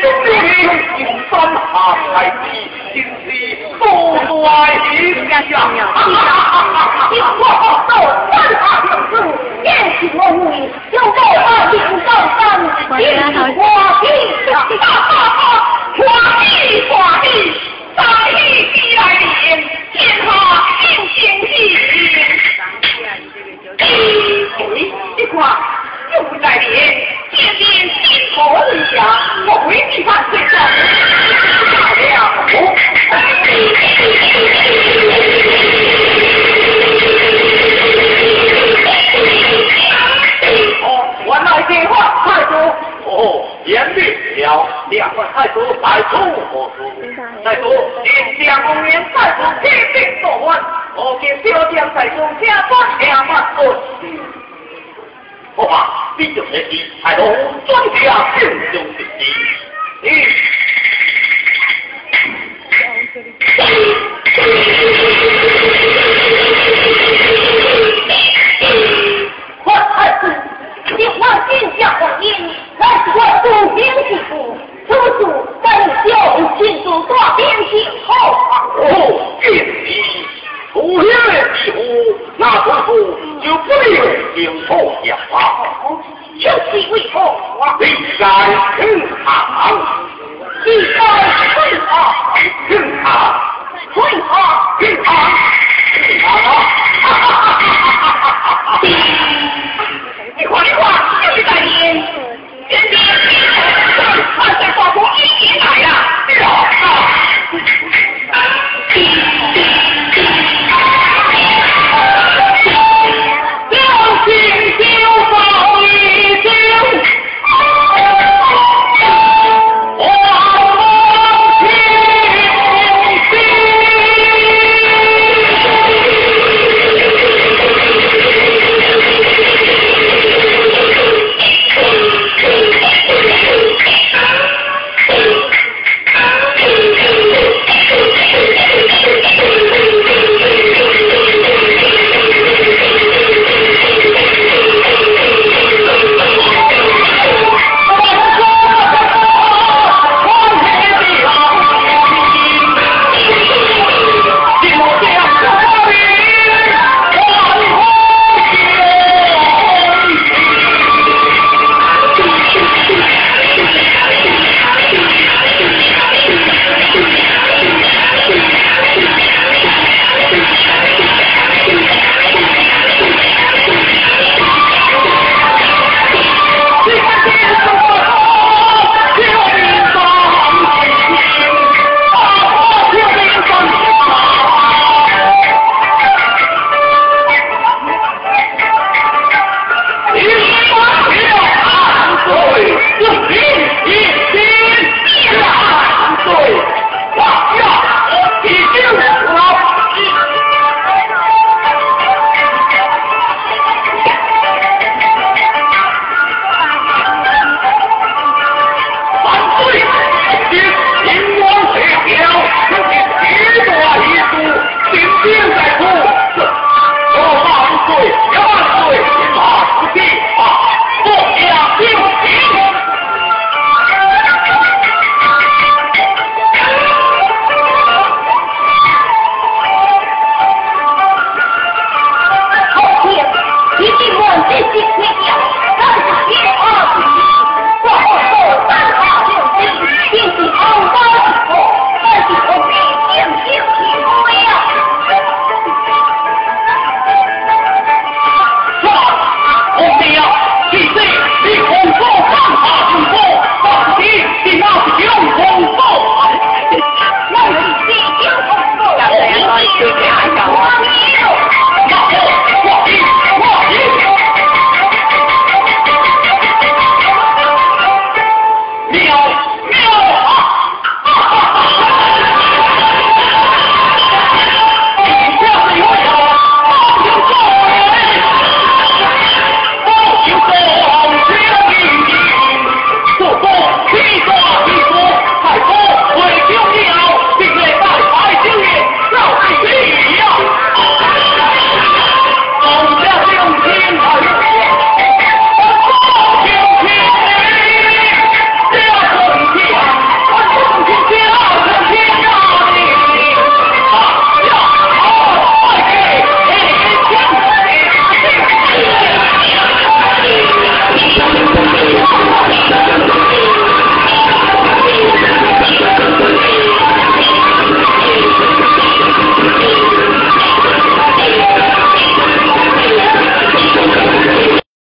中年金山下太子，真是多帅气呀！你我做三下六子，也是我为有我二零高山，也是我的哈哈哈！华丽华丽，大义必来临，天下兴兴兴。一一块又在连，见面心头一下，我为你犯罪了。哦，原来这话太多。哦，言毕了，两位太祖在出？太祖，天下公园太祖铁定作案，我见小将太祖下官下马过去。好吧，必有邪机，太祖专家心中之机。嗯。快太子，你望见下皇爷，乃是我祖兵之父，此主本就进入大边境后。哦，见你出言之父，那祖父就不能听错讲话。有其为何？历该听行。历该